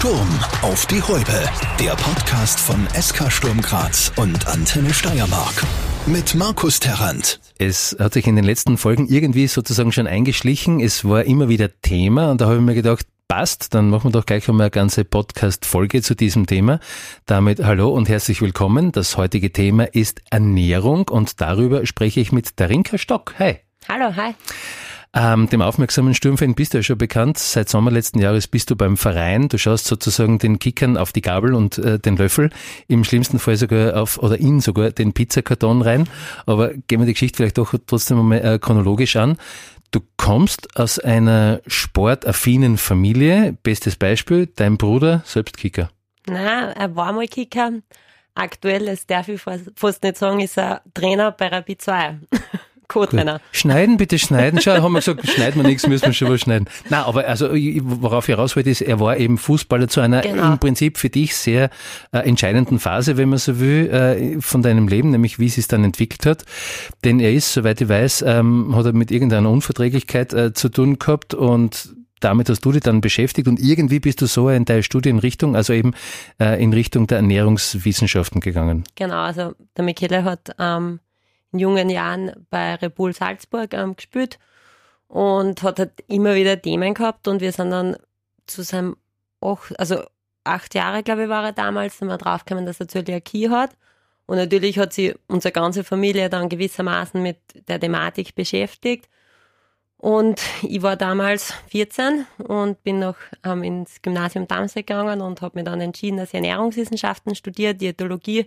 Sturm auf die Häupe. Der Podcast von SK Sturm Graz und Antenne Steiermark. Mit Markus Terrant. Es hat sich in den letzten Folgen irgendwie sozusagen schon eingeschlichen. Es war immer wieder Thema und da habe ich mir gedacht, passt, dann machen wir doch gleich einmal eine ganze Podcast-Folge zu diesem Thema. Damit hallo und herzlich willkommen. Das heutige Thema ist Ernährung und darüber spreche ich mit Darinka Stock. Hi. Hallo, hi. Ähm, dem aufmerksamen Sturmfan bist du ja schon bekannt. Seit Sommer letzten Jahres bist du beim Verein. Du schaust sozusagen den Kickern auf die Gabel und äh, den Löffel. Im schlimmsten Fall sogar auf, oder in sogar den Pizzakarton rein. Aber gehen wir die Geschichte vielleicht doch trotzdem mal äh, chronologisch an. Du kommst aus einer sportaffinen Familie. Bestes Beispiel, dein Bruder, selbst Kicker. Na, er war mal Kicker. Aktuell, das darf ich fast nicht sagen, ist er Trainer bei Rapid 2. Co-Trainer. Schneiden, bitte schneiden. Schau, haben wir gesagt, schneiden wir nichts, müssen wir schon was schneiden. Na, aber also, worauf ich raus wollte, ist, er war eben Fußballer zu einer genau. im Prinzip für dich sehr äh, entscheidenden Phase, wenn man so will, äh, von deinem Leben, nämlich wie es sich dann entwickelt hat. Denn er ist, soweit ich weiß, ähm, hat er mit irgendeiner Unverträglichkeit äh, zu tun gehabt und damit hast du dich dann beschäftigt und irgendwie bist du so in deiner Studienrichtung, also eben äh, in Richtung der Ernährungswissenschaften gegangen. Genau, also der Michele hat ähm, in jungen Jahren bei Repul Salzburg ähm, gespielt und hat halt immer wieder Themen gehabt und wir sind dann zu seinem, auch, also acht Jahre, glaube ich, war er damals, sind wir draufgekommen, dass er Zöliakie hat. Und natürlich hat sich unsere ganze Familie dann gewissermaßen mit der Thematik beschäftigt. Und ich war damals 14 und bin noch ähm, ins Gymnasium Darmstadt gegangen und habe mir dann entschieden, dass ich Ernährungswissenschaften studiere, Diätologie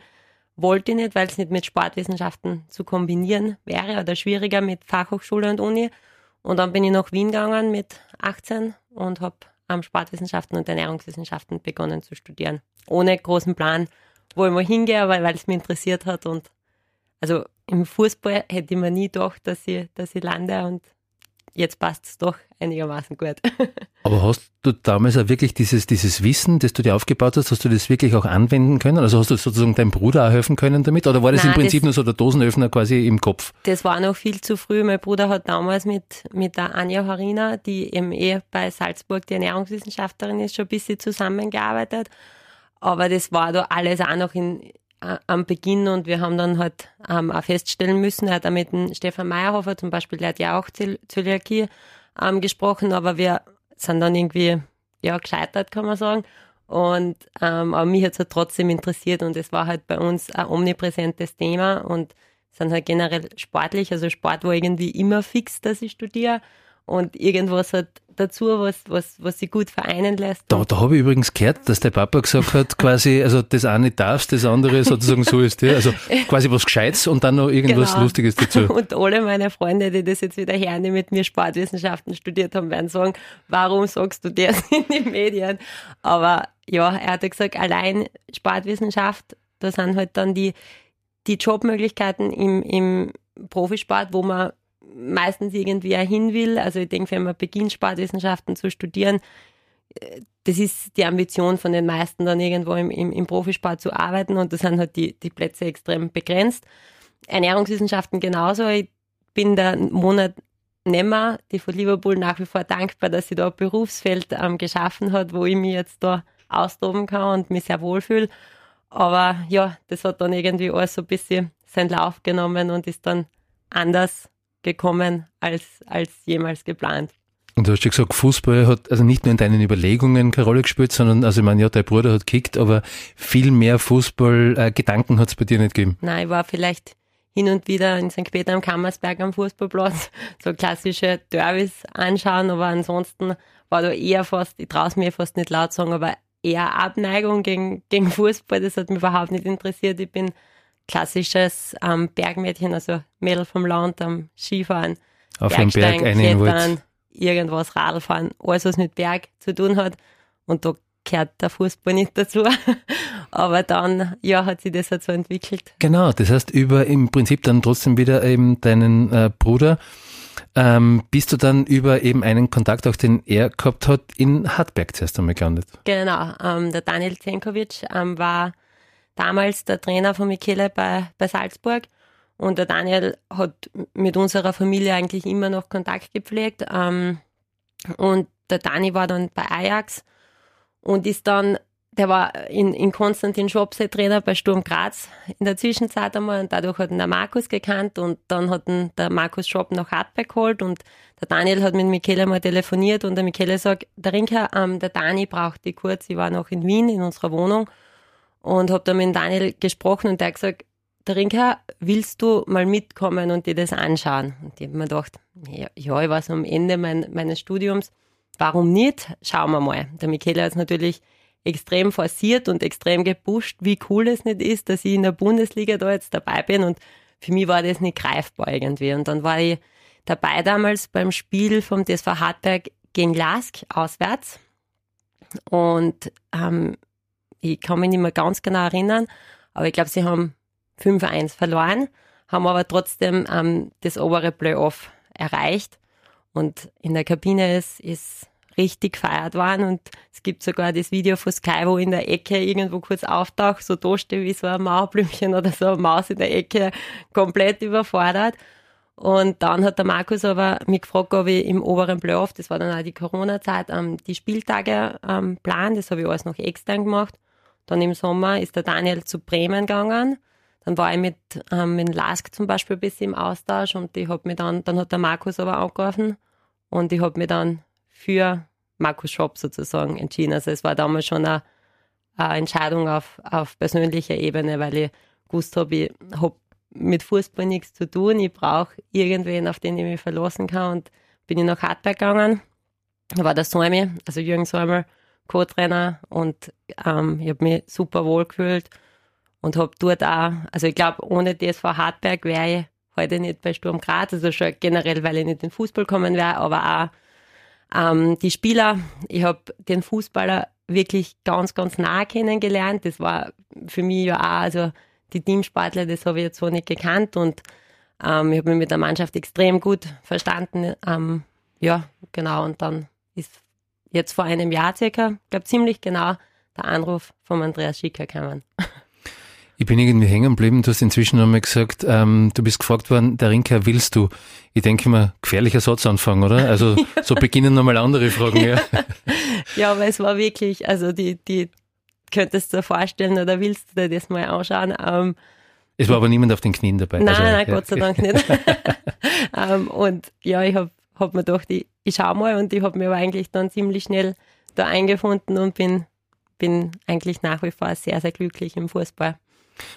wollte ich nicht, weil es nicht mit Sportwissenschaften zu kombinieren wäre oder schwieriger mit Fachhochschule und Uni. Und dann bin ich nach Wien gegangen mit 18 und habe am Sportwissenschaften und Ernährungswissenschaften begonnen zu studieren. Ohne großen Plan, wo ich mal hingehe, aber weil es mich interessiert hat. Und also im Fußball hätte ich mir nie gedacht, dass ich, dass ich lande und jetzt passt es doch einigermaßen gut. Aber hast du damals auch wirklich dieses, dieses Wissen, das du dir aufgebaut hast, hast du das wirklich auch anwenden können? Also hast du sozusagen deinem Bruder auch helfen können damit? Oder war das Nein, im Prinzip das, nur so der Dosenöffner quasi im Kopf? Das war noch viel zu früh. Mein Bruder hat damals mit, mit der Anja Harina, die eben eh bei Salzburg die Ernährungswissenschaftlerin ist, schon ein bisschen zusammengearbeitet. Aber das war da alles auch noch in, am Beginn und wir haben dann halt ähm, auch feststellen müssen, er hat auch mit dem Stefan Meyerhofer zum Beispiel, der hat ja auch Zöliakie ähm, gesprochen, aber wir sind dann irgendwie ja gescheitert, kann man sagen. Und ähm, aber mich hat es halt trotzdem interessiert und es war halt bei uns ein omnipräsentes Thema und sind halt generell sportlich, also Sport war irgendwie immer fix, dass ich studiere und irgendwas halt dazu, was, was, was sie gut vereinen lässt. Da, da habe ich übrigens gehört, dass der Papa gesagt hat, quasi, also das eine darfst, das andere sozusagen so ist. Ja? Also quasi was Gescheites und dann noch irgendwas genau. Lustiges dazu. Und alle meine Freunde, die das jetzt wieder hernehmen, mit mir Sportwissenschaften studiert haben, werden sagen, warum sagst du das in den Medien? Aber ja, er hat gesagt, allein Sportwissenschaft, da sind halt dann die, die Jobmöglichkeiten im, im Profisport, wo man meistens irgendwie auch hin will. Also ich denke, wenn man beginnt, Sportwissenschaften zu studieren, äh, das ist die Ambition von den meisten, dann irgendwo im, im, im Profisport zu arbeiten und da sind halt die, die Plätze extrem begrenzt. Ernährungswissenschaften genauso. Ich bin der Monat Nemmer, die von Liverpool nach wie vor dankbar, dass sie da ein Berufsfeld ähm, geschaffen hat, wo ich mich jetzt da austoben kann und mich sehr wohlfühle. Aber ja, das hat dann irgendwie alles so ein bisschen seinen Lauf genommen und ist dann anders gekommen als, als jemals geplant. Und du hast ja gesagt, Fußball hat also nicht nur in deinen Überlegungen keine Rolle gespielt, sondern, also ich meine, ja, dein Bruder hat kickt, aber viel mehr Fußball-Gedanken äh, hat es bei dir nicht gegeben. Nein, ich war vielleicht hin und wieder in St. Peter am Kammersberg am Fußballplatz, so klassische Derbys anschauen, aber ansonsten war da eher fast, ich traue es mir fast nicht laut sagen, aber eher Abneigung gegen, gegen Fußball, das hat mich überhaupt nicht interessiert. Ich bin klassisches ähm, Bergmädchen, also Mädel vom Land am Skifahren, auf den Berg Klettern, irgendwas Radfahren, alles was mit Berg zu tun hat. Und da gehört der Fußball nicht dazu. Aber dann, ja, hat sich das halt so entwickelt. Genau, das heißt, über im Prinzip dann trotzdem wieder eben deinen äh, Bruder, ähm, bist du dann über eben einen Kontakt, auch den er gehabt hat, in Hartberg zuerst einmal gelandet? Genau, ähm, der Daniel Zenkovic ähm, war damals der Trainer von Michele bei, bei Salzburg. Und der Daniel hat mit unserer Familie eigentlich immer noch Kontakt gepflegt. Ähm, und der Dani war dann bei Ajax. und ist dann der war in, in Konstantin Schopse Trainer bei Sturm Graz in der Zwischenzeit einmal und dadurch hat ihn der Markus gekannt und dann hat ihn der Markus Schopp nach Hartberg geholt und der Daniel hat mit Michele mal telefoniert und der Michele sagt, der Rinker, ähm, der Dani braucht die kurz, ich war noch in Wien in unserer Wohnung und habe dann mit Daniel gesprochen und der hat gesagt, der Rinker, willst du mal mitkommen und dir das anschauen? Und ich habe mir gedacht, ja, ich war so am Ende mein, meines Studiums, warum nicht? Schauen wir mal. Der Michele hat es natürlich extrem forciert und extrem gepusht, wie cool es nicht ist, dass ich in der Bundesliga da jetzt dabei bin. Und für mich war das nicht greifbar irgendwie. Und dann war ich dabei damals beim Spiel vom TSV Hartberg gegen Lask auswärts. Und ähm, ich kann mich nicht mehr ganz genau erinnern, aber ich glaube, sie haben 5-1 verloren, haben aber trotzdem ähm, das obere Playoff erreicht. Und in der Kabine ist, ist richtig gefeiert waren. Und es gibt sogar das Video von Sky, wo in der Ecke irgendwo kurz auftaucht, so da steht wie so ein Mauerblümchen oder so eine Maus in der Ecke, komplett überfordert. Und dann hat der Markus aber mich gefragt, ob ich im oberen Playoff, das war dann auch die Corona-Zeit, ähm, die Spieltage ähm, plan. Das habe ich alles noch extern gemacht. Dann im Sommer ist der Daniel zu Bremen gegangen. Dann war ich mit, ähm, mit Lask zum Beispiel ein bisschen im Austausch und ich habe mir dann, dann hat der Markus aber angerufen und ich habe mir dann für Markus Schopp sozusagen entschieden. Also es war damals schon eine, eine Entscheidung auf, auf persönlicher Ebene, weil ich gewusst habe, ich habe mit Fußball nichts zu tun. Ich brauche irgendwen, auf den ich mich verlassen kann. Und bin ich nach Hartberg gegangen. Da war der Säumi, also Jürgen Säumel, Co-Trainer. Und ähm, ich habe mich super wohl gefühlt und habe dort auch, also ich glaube, ohne DSV Hartberg wäre ich heute nicht bei Sturm Graz. Also schon generell, weil ich nicht in den Fußball kommen wäre, aber auch ähm, die Spieler, ich habe den Fußballer wirklich ganz, ganz nah kennengelernt. Das war für mich ja auch, also die Teamsportler, das habe ich jetzt so nicht gekannt und ähm, ich habe mich mit der Mannschaft extrem gut verstanden. Ähm, ja, genau. Und dann ist jetzt vor einem Jahr circa, ich glaube ziemlich genau, der Anruf von Andreas Schicker gekommen. Ich bin irgendwie hängen geblieben. Du hast inzwischen nochmal gesagt, ähm, du bist gefragt worden, der Rinker willst du? Ich denke mal, gefährlicher Satzanfang, oder? Also ja. so beginnen nochmal andere Fragen, ja. ja, aber es war wirklich, also die, die könntest du dir vorstellen oder willst du dir das mal anschauen? Ähm, es war aber niemand auf den Knien dabei. Nein, also, nein, ja. Gott sei Dank nicht. ähm, und ja, ich habe hab mir gedacht, ich, ich schau mal und ich habe mir aber eigentlich dann ziemlich schnell da eingefunden und bin, bin eigentlich nach wie vor sehr, sehr glücklich im Fußball.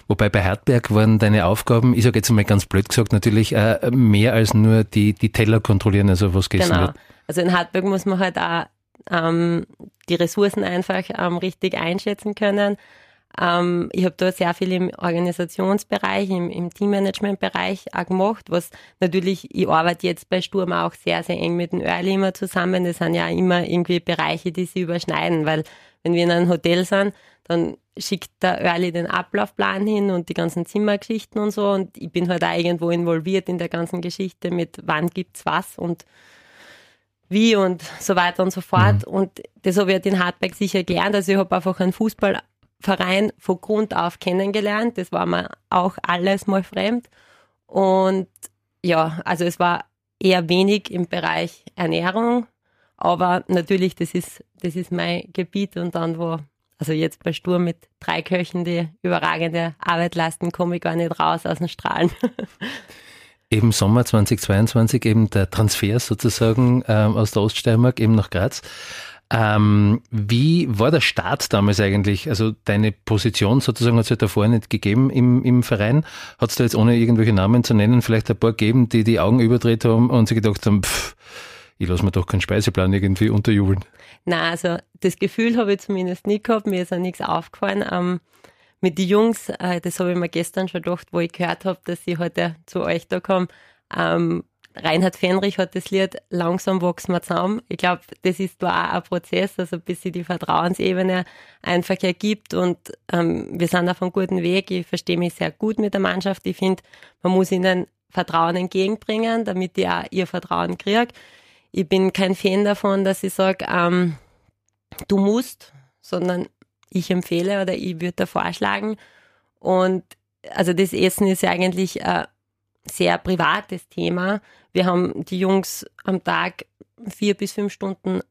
Wobei bei Hartberg waren deine Aufgaben, ich sage jetzt mal ganz blöd gesagt, natürlich äh, mehr als nur die, die Teller kontrollieren, also was gegessen genau. wird. Also in Hartberg muss man halt auch ähm, die Ressourcen einfach ähm, richtig einschätzen können. Ähm, ich habe da sehr viel im Organisationsbereich, im, im Teammanagementbereich auch gemacht, was natürlich, ich arbeite jetzt bei Sturm auch sehr, sehr eng mit dem Early immer zusammen. Das sind ja immer irgendwie Bereiche, die sich überschneiden, weil wenn wir in einem Hotel sind, dann schickt der Early den Ablaufplan hin und die ganzen Zimmergeschichten und so. Und ich bin halt auch irgendwo involviert in der ganzen Geschichte mit wann gibt's was und wie und so weiter und so fort. Mhm. Und das habe ich halt in Hartberg sicher gelernt. Also ich habe einfach einen Fußballverein von Grund auf kennengelernt. Das war mir auch alles mal fremd. Und ja, also es war eher wenig im Bereich Ernährung. Aber natürlich, das ist, das ist mein Gebiet und dann, wo also jetzt bei Sturm mit drei Köchen, die überragende Arbeit leisten, komme ich gar nicht raus aus den Strahlen. Eben Sommer 2022, eben der Transfer sozusagen ähm, aus der Oststeiermark eben nach Graz. Ähm, wie war der Start damals eigentlich? Also deine Position sozusagen hat es ja davor nicht gegeben im, im Verein. Hat es da jetzt ohne irgendwelche Namen zu nennen vielleicht ein paar gegeben, die die Augen überdreht haben und sich gedacht haben, pff, ich lasse mir doch keinen Speiseplan irgendwie unterjubeln. Na, also das Gefühl habe ich zumindest nie gehabt, mir ist auch nichts aufgefallen. Ähm, mit den Jungs, äh, das habe ich mir gestern schon gedacht, wo ich gehört habe, dass sie heute zu euch da kommen. Ähm, Reinhard Fenrich hat das Lied Langsam wachsen wir zusammen. Ich glaube, das ist da auch ein Prozess, also bis sie die Vertrauensebene einfach ergibt und ähm, wir sind auf einem guten Weg. Ich verstehe mich sehr gut mit der Mannschaft. Ich finde, man muss ihnen Vertrauen entgegenbringen, damit die auch ihr Vertrauen kriegen ich bin kein Fan davon, dass ich sage, ähm, du musst, sondern ich empfehle oder ich würde da vorschlagen. Und also das Essen ist ja eigentlich ein sehr privates Thema. Wir haben die Jungs am Tag vier bis fünf Stunden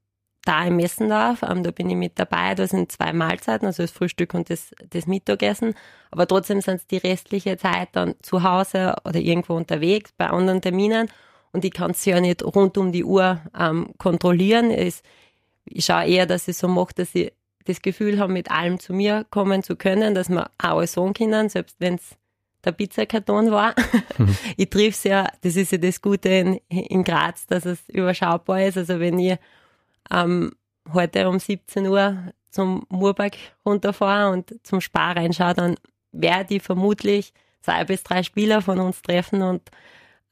da im Messendorf, ähm, da bin ich mit dabei, da sind zwei Mahlzeiten, also das Frühstück und das, das Mittagessen, aber trotzdem sind es die restliche Zeit dann zu Hause oder irgendwo unterwegs bei anderen Terminen und ich kann es ja nicht rund um die Uhr ähm, kontrollieren. Ich, ich schaue eher, dass ich so mache, dass ich das Gefühl habe, mit allem zu mir kommen zu können, dass wir auch alles sagen können, selbst wenn es der Pizzakarton war. Mhm. Ich triff es ja, das ist ja das Gute in, in Graz, dass es überschaubar ist. Also wenn ich ähm, heute um 17 Uhr zum Murberg runterfahre und zum Spar reinschaue, dann werde ich vermutlich zwei bis drei Spieler von uns treffen und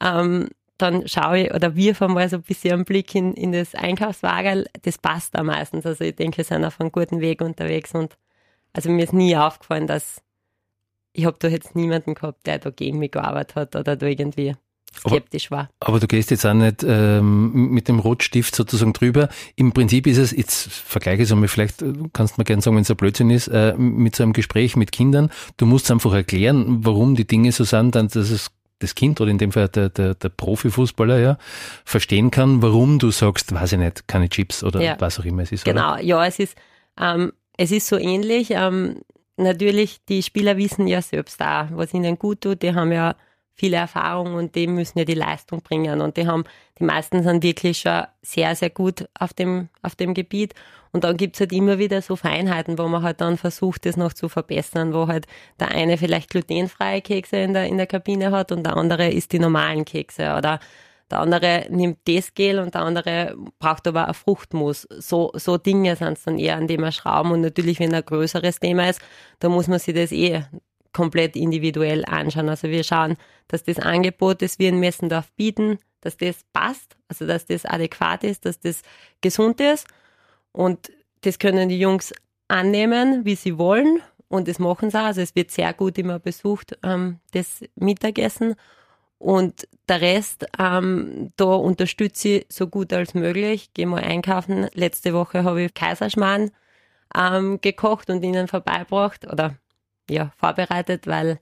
ähm, dann schaue ich oder wir fahren mal so ein bisschen einen Blick in, in das Einkaufswagen. Das passt da meistens. Also ich denke, wir sind auf einem guten Weg unterwegs und also mir ist nie aufgefallen, dass ich habe da jetzt niemanden gehabt, der da gegen mich gearbeitet hat oder da irgendwie skeptisch aber, war. Aber du gehst jetzt auch nicht ähm, mit dem Rotstift sozusagen drüber. Im Prinzip ist es, jetzt vergleiche ich es einmal, vielleicht äh, kannst du mir gerne sagen, wenn es ein Blödsinn ist, äh, mit so einem Gespräch mit Kindern, du musst einfach erklären, warum die Dinge so sind, dann, dass es das Kind oder in dem Fall der, der, der Profifußballer ja verstehen kann, warum du sagst, weiß ich nicht, keine Chips oder ja. was auch immer es ist. Genau, oder? ja, es ist, ähm, es ist so ähnlich. Ähm, natürlich, die Spieler wissen ja selbst auch, was ihnen gut tut. Die haben ja viele Erfahrung und die müssen ja die Leistung bringen. Und die haben, die meisten sind wirklich schon sehr, sehr gut auf dem, auf dem Gebiet. Und dann gibt's halt immer wieder so Feinheiten, wo man halt dann versucht, das noch zu verbessern, wo halt der eine vielleicht glutenfreie Kekse in der, in der Kabine hat und der andere isst die normalen Kekse oder der andere nimmt das Gel und der andere braucht aber ein Fruchtmus. So, so Dinge sind es dann eher, an dem wir schrauben. Und natürlich, wenn ein größeres Thema ist, da muss man sich das eh komplett individuell anschauen. Also wir schauen, dass das Angebot, das wir in Messendorf bieten, dass das passt, also dass das adäquat ist, dass das gesund ist. Und das können die Jungs annehmen, wie sie wollen. Und das machen sie auch. Also es wird sehr gut immer besucht, ähm, das Mittagessen. Und der Rest, ähm, da unterstütze ich so gut als möglich. Gehe mal einkaufen. Letzte Woche habe ich Kaiserschmarrn ähm, gekocht und ihnen vorbeibracht oder ja, vorbereitet, weil,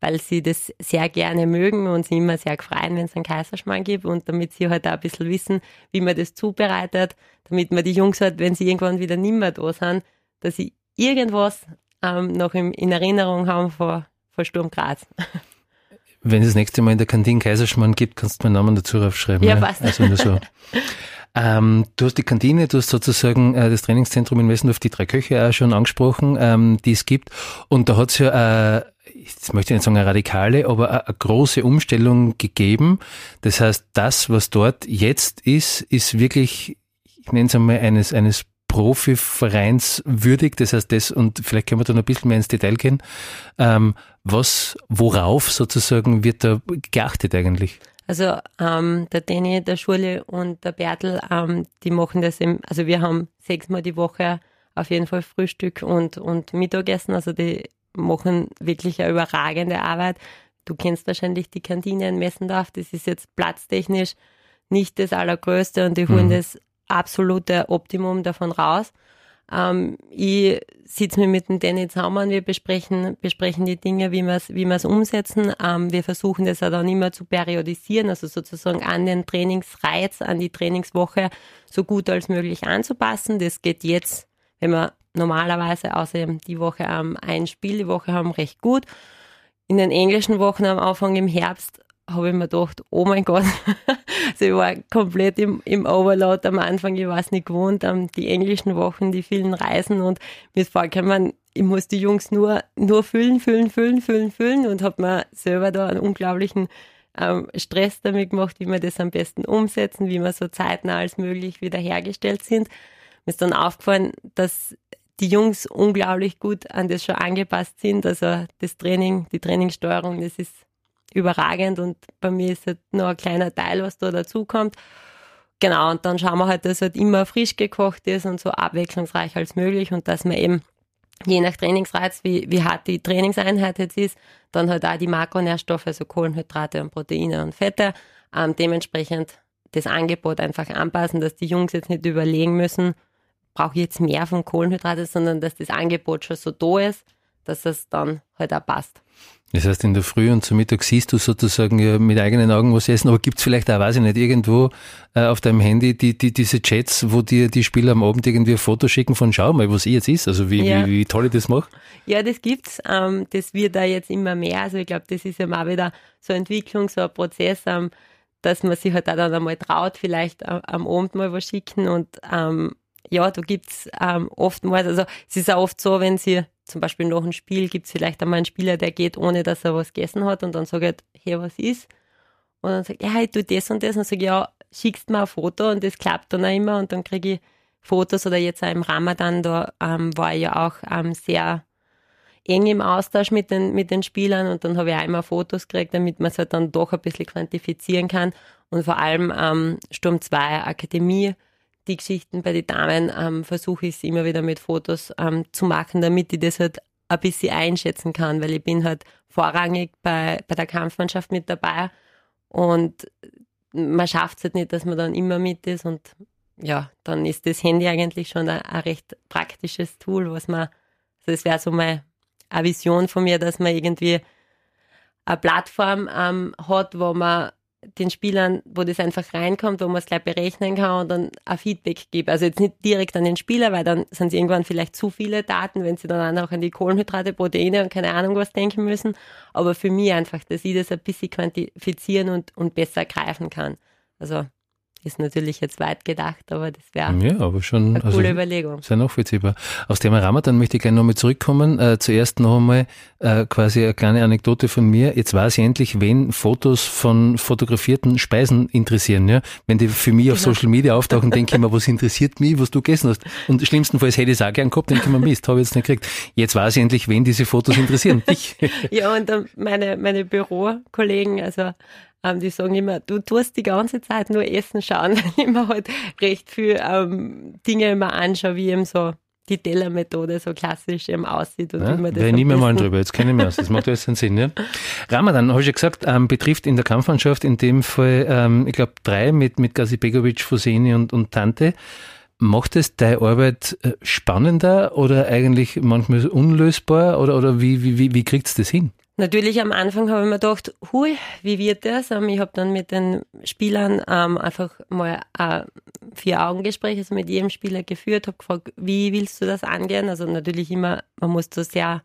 weil sie das sehr gerne mögen und sie immer sehr freuen, wenn es einen Kaiserschmarrn gibt und damit sie halt auch ein bisschen wissen, wie man das zubereitet, damit man die Jungs halt, wenn sie irgendwann wieder nimmer da sind, dass sie irgendwas ähm, noch im, in Erinnerung haben vor, vor Sturm Graz. Wenn es das nächste Mal in der Kantine Kaiserschmarrn gibt, kannst du meinen Namen dazu aufschreiben. Ja, ja? passt. Also nur so. Ähm, du hast die Kantine, du hast sozusagen äh, das Trainingszentrum in Wessendorf, die drei Köche auch schon angesprochen, ähm, die es gibt. Und da hat es ja, äh, jetzt möchte ich nicht sagen eine radikale, aber eine große Umstellung gegeben. Das heißt, das, was dort jetzt ist, ist wirklich, ich nenne es einmal eines, eines Profivereins würdig. Das heißt, das, und vielleicht können wir da noch ein bisschen mehr ins Detail gehen. Ähm, was, worauf sozusagen wird da geachtet eigentlich? Also ähm, der Danny, der Schule und der Bertel, ähm, die machen das im, also wir haben sechsmal die Woche auf jeden Fall Frühstück und, und Mittagessen. Also die machen wirklich eine überragende Arbeit. Du kennst wahrscheinlich die Kantine in Messendorf, das ist jetzt platztechnisch nicht das Allergrößte und die holen mhm. das absolute Optimum davon raus. Ähm, ich sitze mir mit dem Danny zusammen, wir besprechen, besprechen die Dinge, wie wir es wie wir's umsetzen. Ähm, wir versuchen das auch dann immer zu periodisieren, also sozusagen an den Trainingsreiz, an die Trainingswoche so gut als möglich anzupassen. Das geht jetzt, wenn wir normalerweise außer die Woche ähm, ein Spiel die Woche haben, recht gut. In den englischen Wochen am Anfang im Herbst habe ich mir gedacht, oh mein Gott, also ich war komplett im, im Overload am Anfang, ich war es nicht gewohnt, die englischen Wochen, die vielen Reisen und mir ist vorgekommen, ich muss die Jungs nur, nur füllen, füllen, füllen, füllen, füllen und habe mir selber da einen unglaublichen ähm, Stress damit gemacht, wie wir das am besten umsetzen, wie wir so zeitnah als möglich wieder hergestellt sind. Mir ist dann aufgefallen, dass die Jungs unglaublich gut an das schon angepasst sind. Also das Training, die Trainingssteuerung, das ist überragend und bei mir ist halt nur ein kleiner Teil, was da dazukommt. Genau, und dann schauen wir halt, dass halt immer frisch gekocht ist und so abwechslungsreich als möglich und dass man eben je nach Trainingsreiz, wie, wie hart die Trainingseinheit jetzt ist, dann halt auch die Makronährstoffe, also Kohlenhydrate und Proteine und Fette, ähm, dementsprechend das Angebot einfach anpassen, dass die Jungs jetzt nicht überlegen müssen, brauche ich jetzt mehr von Kohlenhydrate, sondern dass das Angebot schon so da ist, dass es dann halt auch passt. Das heißt, in der Früh und zum Mittag siehst du sozusagen ja mit eigenen Augen was essen, aber gibt's vielleicht auch, weiß ich nicht, irgendwo äh, auf deinem Handy die, die, diese Chats, wo dir die Spieler am Abend irgendwie ein Foto schicken von schau mal, was ich jetzt ist, also wie, ja. wie, wie toll ich das mache? Ja, das gibt's. Ähm, das wird da jetzt immer mehr. Also ich glaube, das ist ja mal wieder so eine Entwicklung, so ein Prozess, ähm, dass man sich halt auch dann einmal traut, vielleicht am, am Abend mal was schicken und ähm, ja, da gibt's ähm, oftmals, also es ist auch oft so, wenn sie zum Beispiel nach einem Spiel gibt es vielleicht einmal einen Spieler, der geht, ohne dass er was gegessen hat und dann sage ich halt, hey, was ist? Und dann sagt, ja, ich tue das und das. Und sage, ja, schickst mir ein Foto und das klappt dann auch immer. Und dann kriege ich Fotos oder jetzt auch im Ramadan, da ähm, war ich ja auch ähm, sehr eng im Austausch mit den, mit den Spielern. Und dann habe ich auch immer Fotos gekriegt, damit man es halt dann doch ein bisschen quantifizieren kann. Und vor allem ähm, Sturm 2 Akademie die Geschichten bei den Damen ähm, versuche ich es immer wieder mit Fotos ähm, zu machen, damit ich das halt ein bisschen einschätzen kann, weil ich bin halt vorrangig bei, bei der Kampfmannschaft mit dabei und man schafft es halt nicht, dass man dann immer mit ist und ja, dann ist das Handy eigentlich schon ein, ein recht praktisches Tool, was man, also das wäre so meine eine Vision von mir, dass man irgendwie eine Plattform ähm, hat, wo man den Spielern, wo das einfach reinkommt, wo man es gleich berechnen kann und dann ein Feedback gibt. Also jetzt nicht direkt an den Spieler, weil dann sind sie irgendwann vielleicht zu viele Daten, wenn sie dann auch an die Kohlenhydrate, Proteine und keine Ahnung was denken müssen. Aber für mich einfach, dass ich das ein bisschen quantifizieren und, und besser greifen kann. Also ist natürlich jetzt weit gedacht, aber das wäre ja, aber schon, eine coole also, Überlegung. Sehr nachvollziehbar. Aus dem Ramadan möchte ich gerne nochmal zurückkommen. Äh, zuerst noch einmal äh, quasi eine kleine Anekdote von mir. Jetzt weiß ich endlich, wen Fotos von fotografierten Speisen interessieren. Ja? Wenn die für mich auf genau. Social Media auftauchen, denke ich mir, was interessiert mich, was du gegessen hast. Und schlimmstenfalls hätte ich es auch gern gehabt, denke ich mir, Mist, habe ich jetzt nicht gekriegt. Jetzt weiß ich endlich, wen diese Fotos interessieren. Dich. ja, und meine, meine Bürokollegen, also ähm, die sagen immer, du tust die ganze Zeit nur Essen schauen, weil ich mir halt recht viel ähm, Dinge immer anschaue, wie eben so die Tellermethode so klassisch eben aussieht und ja, wie man das. Ich nehme mal drüber, jetzt kenne ich mich aus, das macht alles einen Sinn. Ja? Ramadan, habe ich ja gesagt, ähm, betrifft in der Kampfmannschaft in dem Fall, ähm, ich glaube, drei mit, mit Gazi Begovic, Fuseni und, und Tante. Macht es deine Arbeit äh, spannender oder eigentlich manchmal unlösbar oder, oder wie, wie, wie, wie kriegt es das hin? Natürlich am Anfang habe ich mir gedacht, hui, wie wird das? Ähm, ich habe dann mit den Spielern ähm, einfach mal ein Vier-Augen-Gespräch also mit jedem Spieler geführt, habe gefragt, wie willst du das angehen? Also natürlich immer, man muss da sehr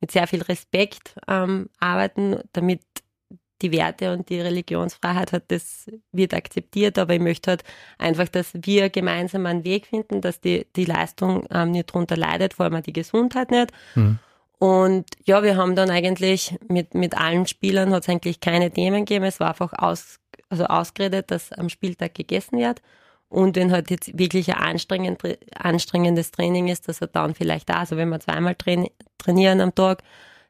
mit sehr viel Respekt ähm, arbeiten, damit die Werte und die Religionsfreiheit hat, das wird akzeptiert, aber ich möchte halt einfach, dass wir gemeinsam einen Weg finden, dass die, die Leistung ähm, nicht drunter leidet, vor allem die Gesundheit nicht. Mhm. Und ja, wir haben dann eigentlich mit, mit allen Spielern hat es eigentlich keine Themen gegeben. Es war einfach aus, also ausgeredet, dass am Spieltag gegessen wird. Und wenn halt jetzt wirklich ein anstrengend, anstrengendes Training ist, dass er dann vielleicht da, also wenn wir zweimal train, trainieren am Tag,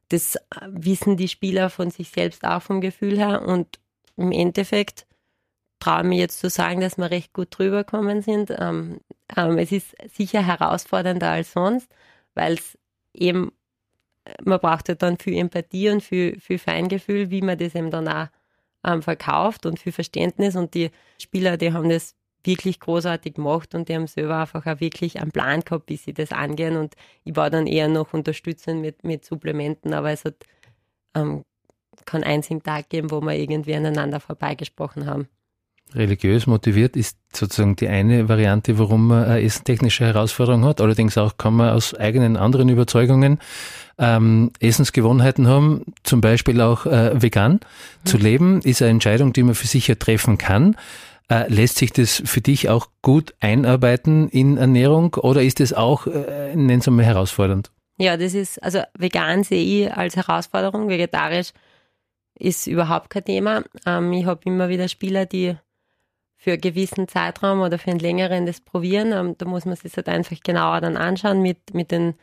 das wissen die Spieler von sich selbst auch vom Gefühl her. Und im Endeffekt traue ich mir jetzt zu sagen, dass wir recht gut drüber gekommen sind. Ähm, ähm, es ist sicher herausfordernder als sonst, weil es eben man braucht halt dann viel Empathie und viel, viel Feingefühl, wie man das eben dann auch ähm, verkauft und viel Verständnis. Und die Spieler, die haben das wirklich großartig gemacht und die haben selber einfach auch wirklich einen Plan gehabt, wie sie das angehen. Und ich war dann eher noch unterstützend mit, mit Supplementen, aber es hat ähm, keinen einzigen Tag gegeben, wo wir irgendwie aneinander vorbeigesprochen haben. Religiös motiviert ist sozusagen die eine Variante, warum man eine essentechnische Herausforderung hat. Allerdings auch kann man aus eigenen anderen Überzeugungen ähm, Essensgewohnheiten haben, zum Beispiel auch äh, vegan mhm. zu leben, ist eine Entscheidung, die man für sich ja treffen kann. Äh, lässt sich das für dich auch gut einarbeiten in Ernährung oder ist es auch, äh, nennen Sie mal, herausfordernd? Ja, das ist, also vegan sehe ich als Herausforderung, vegetarisch ist überhaupt kein Thema. Ähm, ich habe immer wieder Spieler, die für einen gewissen Zeitraum oder für einen längeren das probieren. Ähm, da muss man sich halt einfach genauer dann anschauen mit, mit den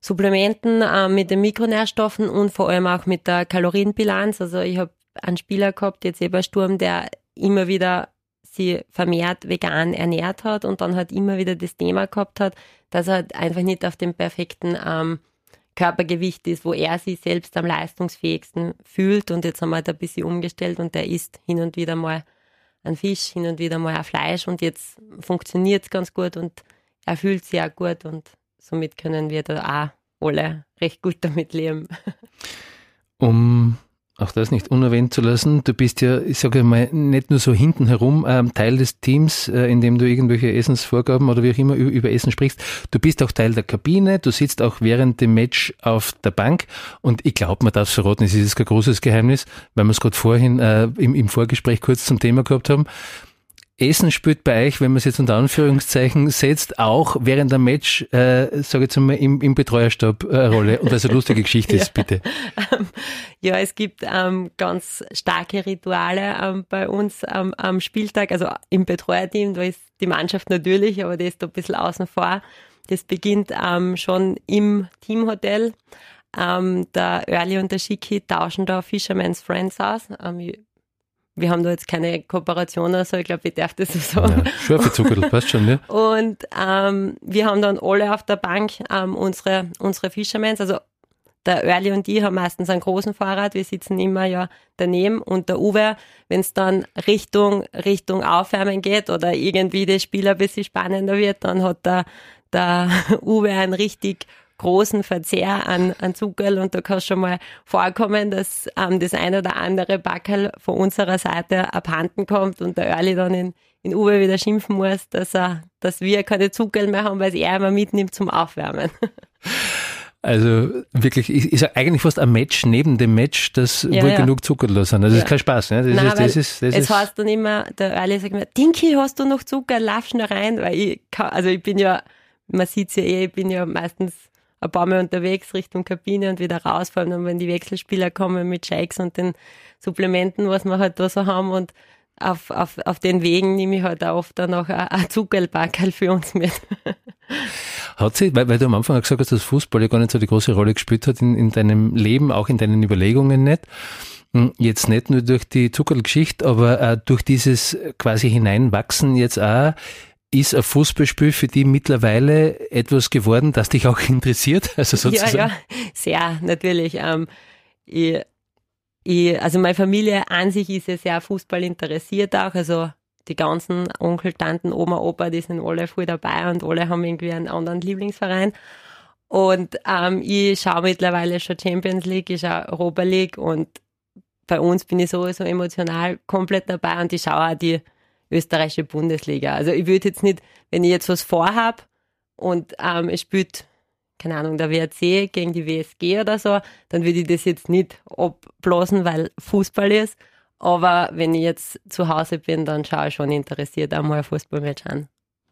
Supplementen, äh, mit den Mikronährstoffen und vor allem auch mit der Kalorienbilanz. Also ich habe einen Spieler gehabt, jetzt eben Sturm, der immer wieder sie vermehrt vegan ernährt hat und dann halt immer wieder das Thema gehabt hat, dass er halt einfach nicht auf dem perfekten ähm, Körpergewicht ist, wo er sich selbst am leistungsfähigsten fühlt. Und jetzt haben wir halt ein bisschen umgestellt und der isst hin und wieder mal ein Fisch, hin und wieder mal ein Fleisch und jetzt funktioniert es ganz gut und er fühlt sich auch gut und somit können wir da auch alle recht gut damit leben. Um auch das nicht unerwähnt zu lassen. Du bist ja, ich sage mal, nicht nur so hinten herum ähm, Teil des Teams, äh, in dem du irgendwelche Essensvorgaben oder wie auch immer über, über, Essen sprichst. Du bist auch Teil der Kabine, du sitzt auch während dem Match auf der Bank und ich glaube, man darf es verraten, es ist kein großes Geheimnis, weil wir es gerade vorhin äh, im, im Vorgespräch kurz zum Thema gehabt haben. Essen spielt bei euch, wenn man es jetzt unter Anführungszeichen setzt, auch während der Match, äh, sage ich jetzt mal, im, im Betreuerstab eine Rolle. Und was eine lustige Geschichte ist, ja. bitte. ja, es gibt ähm, ganz starke Rituale ähm, bei uns ähm, am Spieltag, also im Betreuerteam, da ist die Mannschaft natürlich, aber das ist da ein bisschen außen vor. Das beginnt ähm, schon im Teamhotel. Ähm, der Early und der Schicki tauschen da Fisherman's Friends aus. Ähm, wir haben da jetzt keine Kooperation oder so, ich glaube, ich darf das so sagen. Ja, scharfe Zuckerl, passt schon, ne? Und ähm, wir haben dann alle auf der Bank ähm, unsere, unsere Fishermans, also der Early und ich haben meistens einen großen Fahrrad, wir sitzen immer ja daneben und der Uwe, wenn es dann Richtung, Richtung Aufwärmen geht oder irgendwie das Spiel ein bisschen spannender wird, dann hat der, der Uwe einen richtig großen Verzehr an, an Zuckerl und da kann es schon mal vorkommen, dass ähm, das eine oder andere Backel von unserer Seite abhanden kommt und der Early dann in, in Uwe wieder schimpfen muss, dass er, dass wir keine Zuckerl mehr haben, weil es er immer mitnimmt zum Aufwärmen. Also wirklich, ist ja eigentlich fast ein Match neben dem Match, das ja, wohl ja. genug Zuckerl sind. Also das ja. ist kein Spaß. Ne? Das Nein, ist, das ist, das es ist heißt dann immer, der Early sagt mir, Dinky, hast du noch Zucker? Lauf schnell rein, weil ich kann, also ich bin ja, man sieht ja eh, ich bin ja meistens ein paar Mal unterwegs Richtung Kabine und wieder raus, vor allem wenn die Wechselspieler kommen mit Shakes und den Supplementen, was wir halt da so haben und auf, auf, auf den Wegen nehme ich halt auch oft dann noch ein, Zuckerlbackel für uns mit. Hat sie, weil, weil du am Anfang gesagt hast, dass Fußball ja gar nicht so die große Rolle gespielt hat in, in deinem Leben, auch in deinen Überlegungen nicht. Hm, jetzt nicht nur durch die Zuckerlgeschichte, aber äh, durch dieses quasi Hineinwachsen jetzt auch ist ein Fußballspiel für die mittlerweile etwas geworden, das dich auch interessiert? Also sozusagen? Ja, ja, sehr, natürlich. Ähm, ich, ich, also meine Familie an sich ist ja sehr Fußball interessiert auch. Also die ganzen Onkel, Tanten, Oma, Opa, die sind alle voll dabei und alle haben irgendwie einen anderen Lieblingsverein. Und ähm, ich schaue mittlerweile schon Champions League, ich schaue Europa League und bei uns bin ich sowieso emotional komplett dabei und ich schaue auch die österreichische Bundesliga. Also ich würde jetzt nicht, wenn ich jetzt was vorhab und ähm, es spielt, keine Ahnung, der WRC gegen die WSG oder so, dann würde ich das jetzt nicht abblasen, weil Fußball ist. Aber wenn ich jetzt zu Hause bin, dann schaue ich schon interessiert einmal ein Fußballmatch an.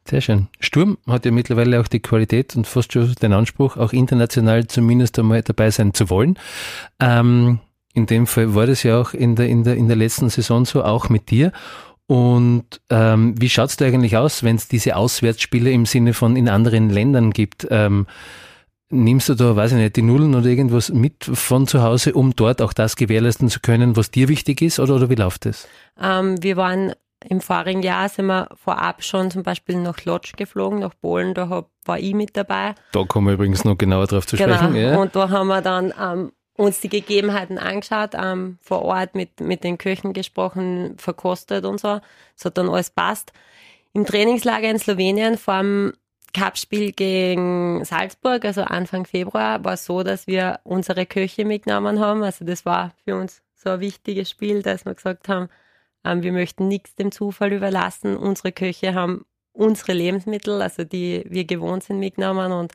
Sehr schön. Sturm hat ja mittlerweile auch die Qualität und fast schon den Anspruch, auch international zumindest einmal dabei sein zu wollen. Ähm, in dem Fall war das ja auch in der, in der, in der letzten Saison so, auch mit dir. Und ähm, wie schaut's da eigentlich aus, wenn es diese Auswärtsspiele im Sinne von in anderen Ländern gibt? Ähm, nimmst du da, weiß ich nicht, die Nullen oder irgendwas mit von zu Hause, um dort auch das gewährleisten zu können, was dir wichtig ist, oder, oder wie läuft das? Ähm, wir waren im vorigen Jahr sind wir vorab schon zum Beispiel nach Lodz geflogen, nach Polen, da hab, war ich mit dabei. Da kommen wir übrigens noch genauer drauf zu genau. sprechen. Ja. Und da haben wir dann ähm, uns die Gegebenheiten angeschaut, ähm, vor Ort mit, mit den Köchen gesprochen, verkostet und so. Es hat dann alles passt. Im Trainingslager in Slowenien vor dem Cupspiel gegen Salzburg, also Anfang Februar, war es so, dass wir unsere Köche mitgenommen haben. Also das war für uns so ein wichtiges Spiel, dass wir gesagt haben, ähm, wir möchten nichts dem Zufall überlassen. Unsere Köche haben unsere Lebensmittel, also die wir gewohnt sind, mitgenommen und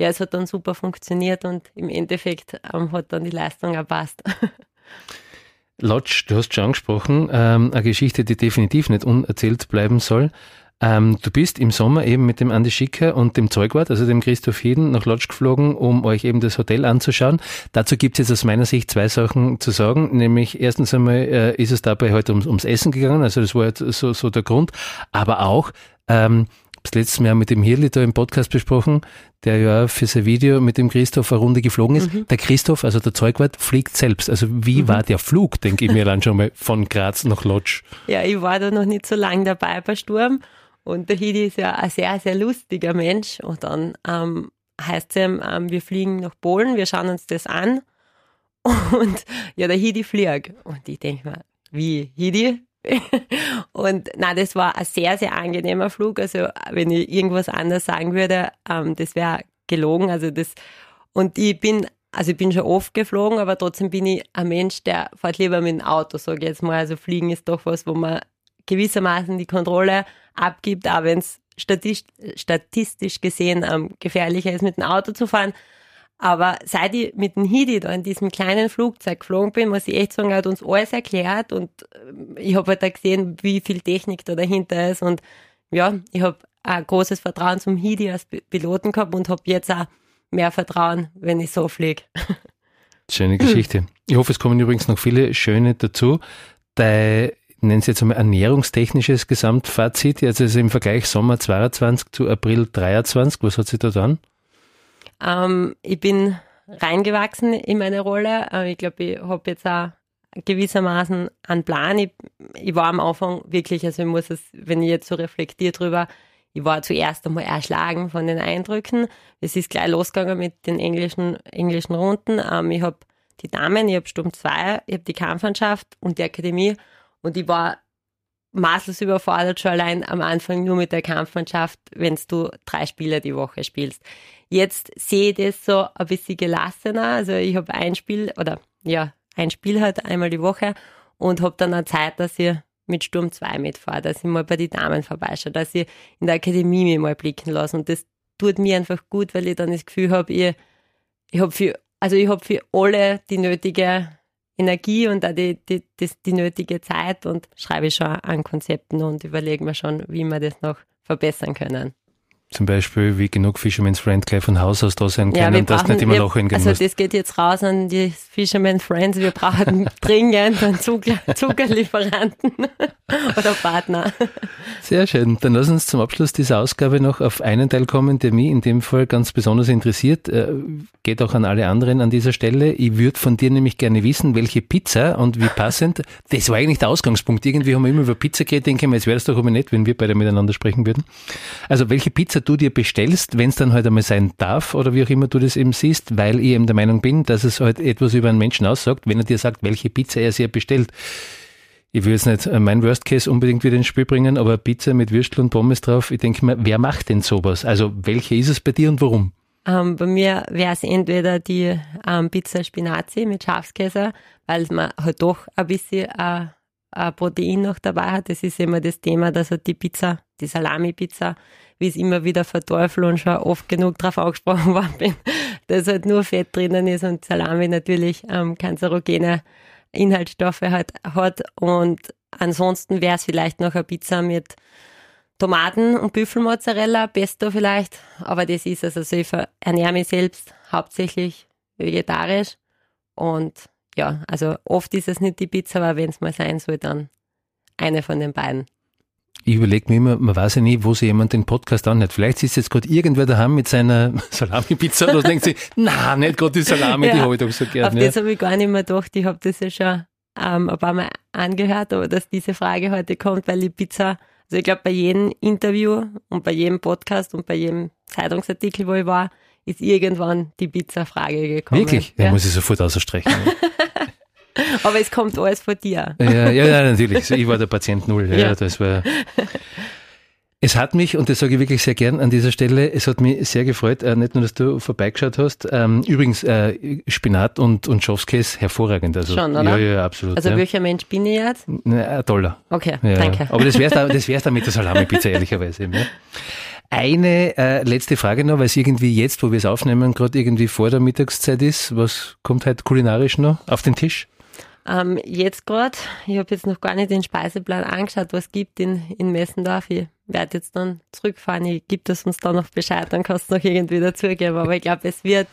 ja, es hat dann super funktioniert und im Endeffekt ähm, hat dann die Leistung auch passt. Lodge, du hast schon angesprochen, ähm, eine Geschichte, die definitiv nicht unerzählt bleiben soll. Ähm, du bist im Sommer eben mit dem Andi Schicker und dem Zeugwart, also dem Christoph Heden, nach Lodge geflogen, um euch eben das Hotel anzuschauen. Dazu gibt es jetzt aus meiner Sicht zwei Sachen zu sagen. Nämlich erstens einmal äh, ist es dabei heute ums, ums Essen gegangen, also das war jetzt so, so der Grund. Aber auch, ähm, das letzte Mal mit dem Hirli da im Podcast besprochen, der ja für sein Video mit dem Christoph eine Runde geflogen ist. Mhm. Der Christoph, also der Zeugwart, fliegt selbst. Also wie mhm. war der Flug, denke ich mir dann schon mal, von Graz nach Lodz? Ja, ich war da noch nicht so lange dabei bei Sturm und der Hidi ist ja ein sehr, sehr lustiger Mensch und dann ähm, heißt es ihm, ähm, wir fliegen nach Polen, wir schauen uns das an und ja, der Hidi fliegt. Und ich denke mir, wie, Hidi? und na, das war ein sehr, sehr angenehmer Flug. Also wenn ich irgendwas anderes sagen würde, ähm, das wäre gelogen. Also das Und ich bin, also ich bin schon oft geflogen, aber trotzdem bin ich ein Mensch, der fährt lieber mit dem Auto, sage ich jetzt mal. Also Fliegen ist doch was, wo man gewissermaßen die Kontrolle abgibt, auch wenn es statistisch gesehen ähm, gefährlicher ist, mit dem Auto zu fahren. Aber seit ich mit dem Hidi da in diesem kleinen Flugzeug geflogen bin, muss ich echt sagen, er hat uns alles erklärt und äh, ich habe halt da gesehen, wie viel Technik da dahinter ist und ja, ich habe ein großes Vertrauen zum Hidi als Piloten gehabt und habe jetzt auch mehr Vertrauen, wenn ich so fliege. Schöne Geschichte. Ich hoffe, es kommen übrigens noch viele schöne dazu. Dein, nennen Sie jetzt einmal ernährungstechnisches Gesamtfazit, also im Vergleich Sommer 22 zu April 23, was hat sich da dann? Ähm, ich bin reingewachsen in meine Rolle. Äh, ich glaube, ich habe jetzt auch gewissermaßen einen Plan. Ich, ich, war am Anfang wirklich, also ich muss es, wenn ich jetzt so reflektiere drüber, ich war zuerst einmal erschlagen von den Eindrücken. Es ist gleich losgegangen mit den englischen, englischen Runden. Ähm, ich habe die Damen, ich habe Sturm 2, ich habe die Kampfmannschaft und die Akademie und ich war maßlos überfordert schon allein am Anfang nur mit der Kampfmannschaft, wenn du drei Spiele die Woche spielst. Jetzt sehe ich das so ein bisschen gelassener. Also ich habe ein Spiel oder ja, ein Spiel halt einmal die Woche und habe dann eine Zeit, dass ich mit Sturm 2 mitfahre, dass ich mal bei den Damen vorbeischaue, dass ich in der Akademie mich mal blicken lasse. Und das tut mir einfach gut, weil ich dann das Gefühl habe, ich, ich habe für, also ich habe für alle die nötige Energie und auch die, die, die, die nötige Zeit und schreibe schon an Konzepten und überlege mir schon, wie wir das noch verbessern können. Zum Beispiel, wie genug Fisherman's Friend gleich von Haus aus da sein können, ja, dass nicht immer wir, nachhängen Also das geht jetzt raus an die Fisherman's Friends. Wir brauchen dringend einen Zuckerlieferanten oder Partner. Sehr schön. Dann lass uns zum Abschluss dieser Ausgabe noch auf einen Teil kommen, der mich in dem Fall ganz besonders interessiert. Äh, geht auch an alle anderen an dieser Stelle. Ich würde von dir nämlich gerne wissen, welche Pizza und wie passend. Das war eigentlich der Ausgangspunkt. Irgendwie haben wir immer über Pizza geredet. Denke ich mir, es wäre es doch aber nett, wenn wir beide miteinander sprechen würden. Also welche Pizza du dir bestellst, wenn es dann halt einmal sein darf oder wie auch immer du das eben siehst, weil ich eben der Meinung bin, dass es halt etwas über einen Menschen aussagt, wenn er dir sagt, welche Pizza er sich bestellt. Ich will jetzt nicht äh, mein Worst Case unbedingt wieder ins Spiel bringen, aber Pizza mit Würstel und Pommes drauf, ich denke mir, wer macht denn sowas? Also welche ist es bei dir und warum? Ähm, bei mir wäre es entweder die ähm, Pizza Spinazi mit Schafskäse, weil man halt doch ein bisschen äh, ein Protein noch dabei hat. Das ist immer das Thema, dass halt die Pizza, die Salami-Pizza, wie es immer wieder verteufelt und schon oft genug darauf angesprochen worden bin, dass halt nur Fett drinnen ist und Salami natürlich ähm, kanzerogene Inhaltsstoffe halt hat. Und ansonsten wäre es vielleicht noch eine Pizza mit Tomaten und Büffelmozzarella, Pesto vielleicht. Aber das ist es. Also ich ernähre mich selbst hauptsächlich vegetarisch. Und ja, also oft ist es nicht die Pizza, aber wenn es mal sein soll, dann eine von den beiden. Ich überlege mir immer, man weiß ja nie, wo sich jemand den Podcast anhört. Vielleicht sitzt jetzt gerade irgendwer daheim mit seiner Salami-Pizza und denkt sich, na, nicht gerade die Salami, ja, die habe ich doch so gerne. Auf ja. das habe ich gar nicht mehr gedacht. Ich habe das ja schon ähm, ein paar Mal angehört, aber dass diese Frage heute kommt, weil die Pizza, also ich glaube, bei jedem Interview und bei jedem Podcast und bei jedem Zeitungsartikel, wo ich war, ist irgendwann die Pizza-Frage gekommen. Wirklich? Ja, ja muss ich sofort ausstreichen. Aber es kommt alles von dir. Ja, ja, natürlich. Ich war der Patient Null. Ja, ja. Das war. Es hat mich, und das sage ich wirklich sehr gern an dieser Stelle, es hat mich sehr gefreut, äh, nicht nur, dass du vorbeigeschaut hast. Ähm, übrigens, äh, Spinat und, und Schafskäse, hervorragend. Also, Schon, oder? Ja, ja, absolut. Also ja. welcher Mensch bin ich jetzt? ein toller. Okay, ja. danke. Aber das wär's, da, das wär's dann mit der Salami-Pizza, ehrlicherweise. Ja. Eine äh, letzte Frage noch, weil es irgendwie jetzt, wo wir es aufnehmen, gerade irgendwie vor der Mittagszeit ist. Was kommt halt kulinarisch noch auf den Tisch? Ähm, jetzt gerade, ich habe jetzt noch gar nicht den Speiseplan angeschaut, was es gibt in, in Messendorf. Ich werde jetzt dann zurückfahren. Ich gebe das uns dann noch Bescheid, dann kannst du noch irgendwie dazugeben. Aber ich glaube, es wird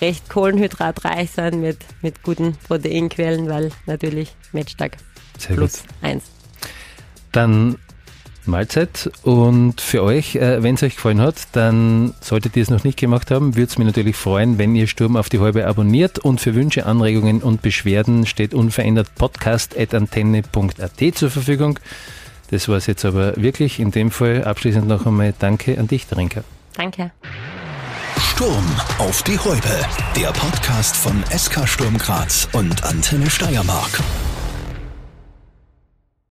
recht kohlenhydratreich sein mit, mit guten Proteinquellen, weil natürlich Matchtag Sehr plus gut. eins. Dann Mahlzeit. Und für euch, äh, wenn es euch gefallen hat, dann solltet ihr es noch nicht gemacht haben, würde es mich natürlich freuen, wenn ihr Sturm auf die Halbe abonniert. Und für Wünsche, Anregungen und Beschwerden steht unverändert podcast.antenne.at zur Verfügung. Das war es jetzt aber wirklich. In dem Fall abschließend noch einmal Danke an dich, Darinka. Danke. Sturm auf die Häupe. Der Podcast von SK Sturm Graz und Antenne Steiermark.